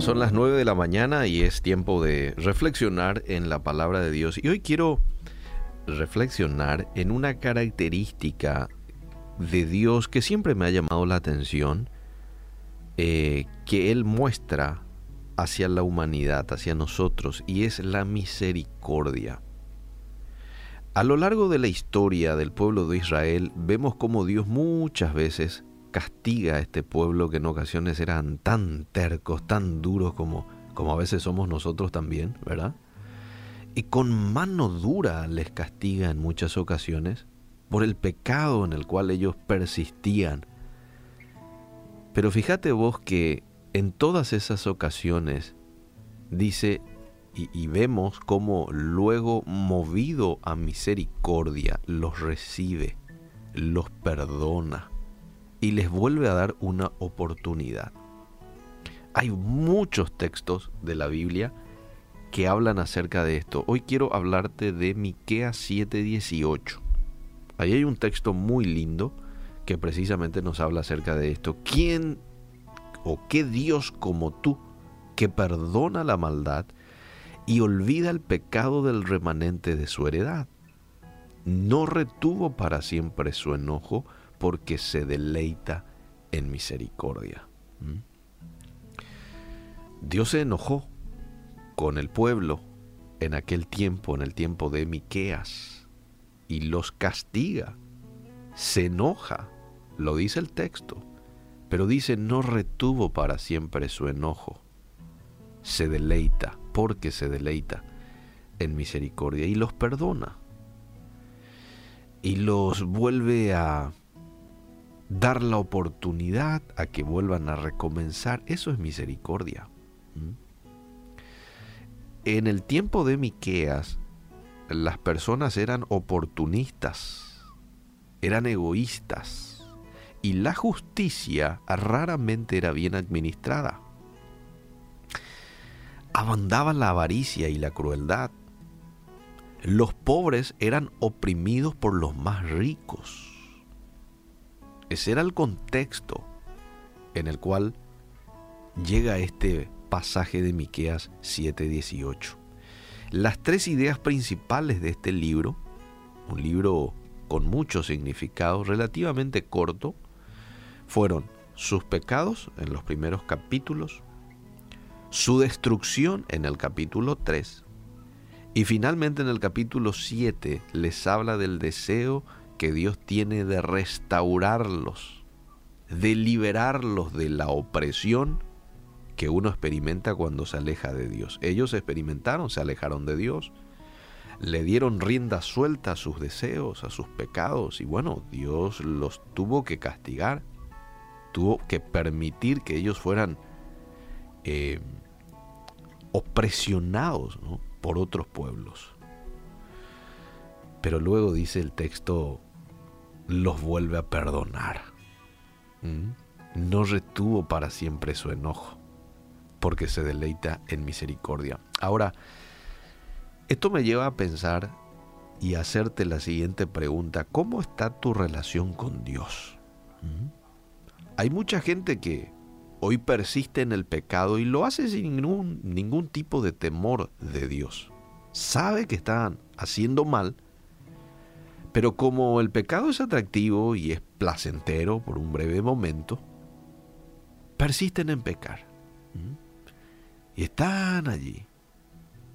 Son las 9 de la mañana y es tiempo de reflexionar en la palabra de Dios. Y hoy quiero reflexionar en una característica de Dios que siempre me ha llamado la atención, eh, que Él muestra hacia la humanidad, hacia nosotros, y es la misericordia. A lo largo de la historia del pueblo de Israel vemos como Dios muchas veces castiga a este pueblo que en ocasiones eran tan tercos, tan duros como, como a veces somos nosotros también, ¿verdad? Y con mano dura les castiga en muchas ocasiones por el pecado en el cual ellos persistían. Pero fíjate vos que en todas esas ocasiones dice y, y, vemos cómo luego movido a misericordia los recibe, los perdona y les vuelve a dar una oportunidad. Hay muchos textos de la Biblia que hablan acerca de esto. Hoy quiero hablarte de Miqueas 7:18. Ahí hay un texto muy lindo que precisamente nos habla acerca de esto. ¿Quién o qué Dios como tú que perdona la maldad y olvida el pecado del remanente de su heredad? No retuvo para siempre su enojo, porque se deleita en misericordia. ¿Mm? Dios se enojó con el pueblo en aquel tiempo, en el tiempo de Miqueas, y los castiga. Se enoja, lo dice el texto, pero dice no retuvo para siempre su enojo. Se deleita, porque se deleita en misericordia y los perdona. Y los vuelve a dar la oportunidad a que vuelvan a recomenzar, eso es misericordia. ¿Mm? En el tiempo de Miqueas, las personas eran oportunistas, eran egoístas, y la justicia raramente era bien administrada. Abandaba la avaricia y la crueldad. Los pobres eran oprimidos por los más ricos ese era el contexto en el cual llega este pasaje de Miqueas 7:18. Las tres ideas principales de este libro, un libro con mucho significado, relativamente corto, fueron sus pecados en los primeros capítulos, su destrucción en el capítulo 3 y finalmente en el capítulo 7 les habla del deseo que Dios tiene de restaurarlos, de liberarlos de la opresión que uno experimenta cuando se aleja de Dios. Ellos experimentaron, se alejaron de Dios, le dieron rienda suelta a sus deseos, a sus pecados, y bueno, Dios los tuvo que castigar, tuvo que permitir que ellos fueran eh, opresionados por otros pueblos. Pero luego dice el texto los vuelve a perdonar. ¿Mm? No retuvo para siempre su enojo, porque se deleita en misericordia. Ahora, esto me lleva a pensar y a hacerte la siguiente pregunta. ¿Cómo está tu relación con Dios? ¿Mm? Hay mucha gente que hoy persiste en el pecado y lo hace sin ningún, ningún tipo de temor de Dios. Sabe que están haciendo mal, pero como el pecado es atractivo y es placentero por un breve momento, persisten en pecar. Y están allí,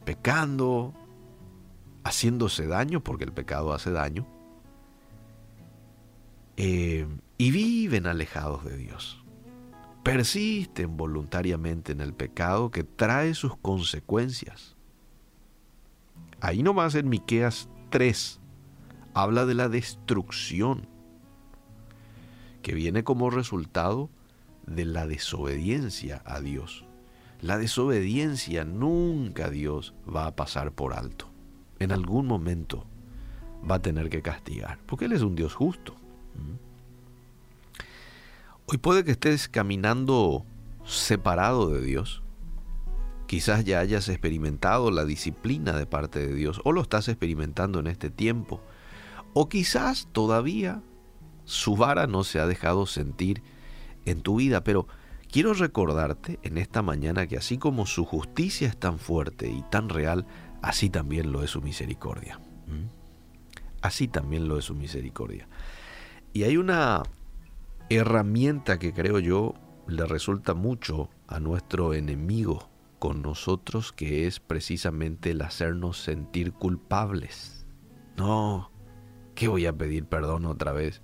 pecando, haciéndose daño, porque el pecado hace daño, eh, y viven alejados de Dios. Persisten voluntariamente en el pecado que trae sus consecuencias. Ahí nomás en Miqueas 3, habla de la destrucción que viene como resultado de la desobediencia a Dios. La desobediencia nunca Dios va a pasar por alto. En algún momento va a tener que castigar, porque Él es un Dios justo. ¿Mm? Hoy puede que estés caminando separado de Dios. Quizás ya hayas experimentado la disciplina de parte de Dios o lo estás experimentando en este tiempo o quizás todavía su vara no se ha dejado sentir en tu vida, pero quiero recordarte en esta mañana que así como su justicia es tan fuerte y tan real, así también lo es su misericordia. Así también lo es su misericordia. Y hay una herramienta que creo yo le resulta mucho a nuestro enemigo con nosotros, que es precisamente el hacernos sentir culpables. No, ¿qué voy a pedir perdón otra vez?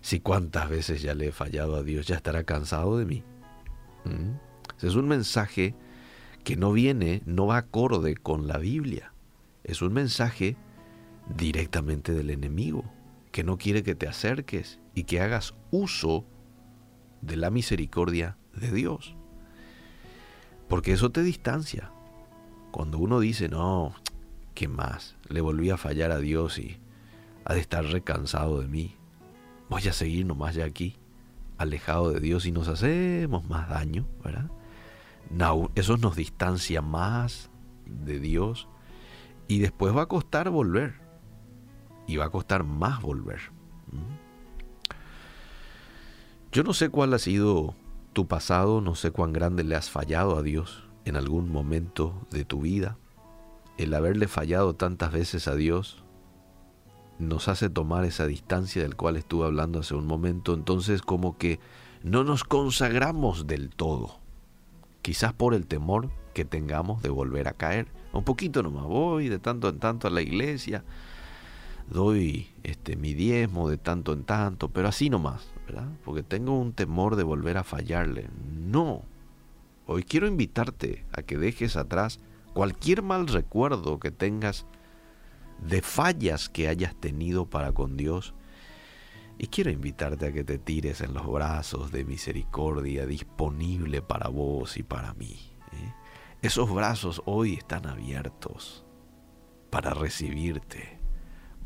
Si cuántas veces ya le he fallado a Dios, ya estará cansado de mí. ¿Mm? Es un mensaje que no viene, no va acorde con la Biblia. Es un mensaje directamente del enemigo, que no quiere que te acerques y que hagas uso de la misericordia de Dios. Porque eso te distancia. Cuando uno dice, no, ¿qué más? Le volví a fallar a Dios y ha de estar recansado de mí. Voy a seguir nomás ya aquí, alejado de Dios y nos hacemos más daño, ¿verdad? eso nos distancia más de Dios y después va a costar volver. Y va a costar más volver. Yo no sé cuál ha sido tu pasado, no sé cuán grande le has fallado a Dios en algún momento de tu vida. El haberle fallado tantas veces a Dios nos hace tomar esa distancia del cual estuve hablando hace un momento, entonces como que no nos consagramos del todo, quizás por el temor que tengamos de volver a caer. Un poquito nomás voy de tanto en tanto a la iglesia, doy este mi diezmo de tanto en tanto, pero así nomás, ¿verdad? Porque tengo un temor de volver a fallarle. No. Hoy quiero invitarte a que dejes atrás cualquier mal recuerdo que tengas de fallas que hayas tenido para con Dios. Y quiero invitarte a que te tires en los brazos de misericordia disponible para vos y para mí. ¿eh? Esos brazos hoy están abiertos para recibirte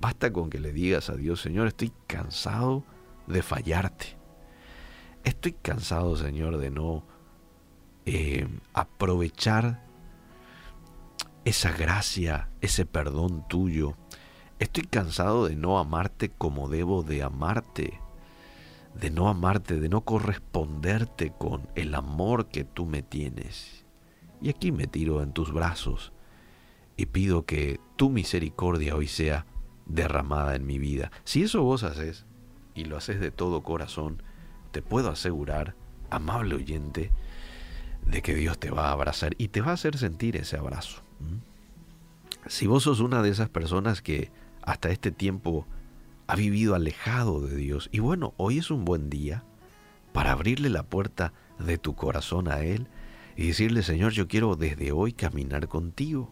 Basta con que le digas a Dios, Señor, estoy cansado de fallarte. Estoy cansado, Señor, de no eh, aprovechar esa gracia, ese perdón tuyo. Estoy cansado de no amarte como debo de amarte, de no amarte, de no corresponderte con el amor que tú me tienes. Y aquí me tiro en tus brazos y pido que tu misericordia hoy sea derramada en mi vida. Si eso vos haces, y lo haces de todo corazón, te puedo asegurar, amable oyente, de que Dios te va a abrazar y te va a hacer sentir ese abrazo. Si vos sos una de esas personas que hasta este tiempo ha vivido alejado de Dios, y bueno, hoy es un buen día para abrirle la puerta de tu corazón a Él y decirle, Señor, yo quiero desde hoy caminar contigo.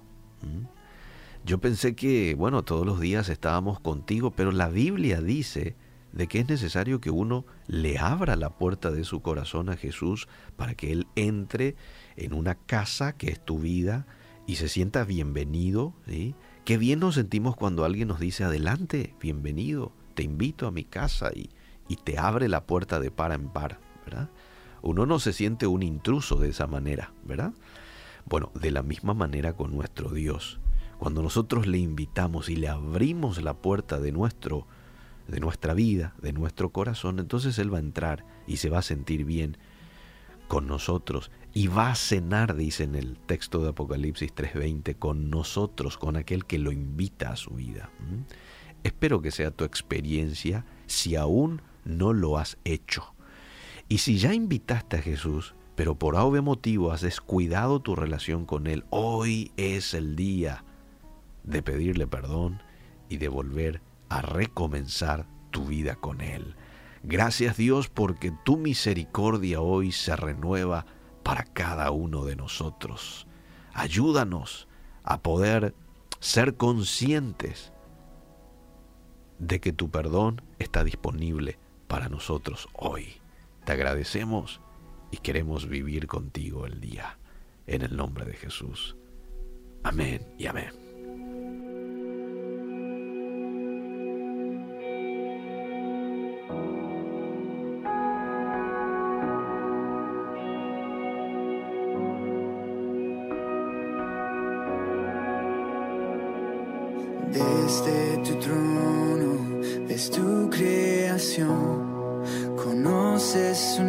Yo pensé que, bueno, todos los días estábamos contigo, pero la Biblia dice de que es necesario que uno le abra la puerta de su corazón a Jesús para que Él entre en una casa que es tu vida y se sienta bienvenido. ¿sí? Qué bien nos sentimos cuando alguien nos dice, adelante, bienvenido, te invito a mi casa y, y te abre la puerta de par en par, ¿verdad? Uno no se siente un intruso de esa manera, ¿verdad? Bueno, de la misma manera con nuestro Dios. Cuando nosotros le invitamos y le abrimos la puerta de nuestro de nuestra vida, de nuestro corazón, entonces él va a entrar y se va a sentir bien con nosotros y va a cenar, dice en el texto de Apocalipsis 3:20, con nosotros, con aquel que lo invita a su vida. ¿Mm? Espero que sea tu experiencia si aún no lo has hecho. Y si ya invitaste a Jesús, pero por algún motivo has descuidado tu relación con Él, hoy es el día de pedirle perdón y de volver a recomenzar tu vida con Él. Gracias Dios porque tu misericordia hoy se renueva para cada uno de nosotros. Ayúdanos a poder ser conscientes de que tu perdón está disponible para nosotros hoy. Te agradecemos y queremos vivir contigo el día. En el nombre de Jesús. Amén y amén. Desde tu trono ves tu creación. Con conoces su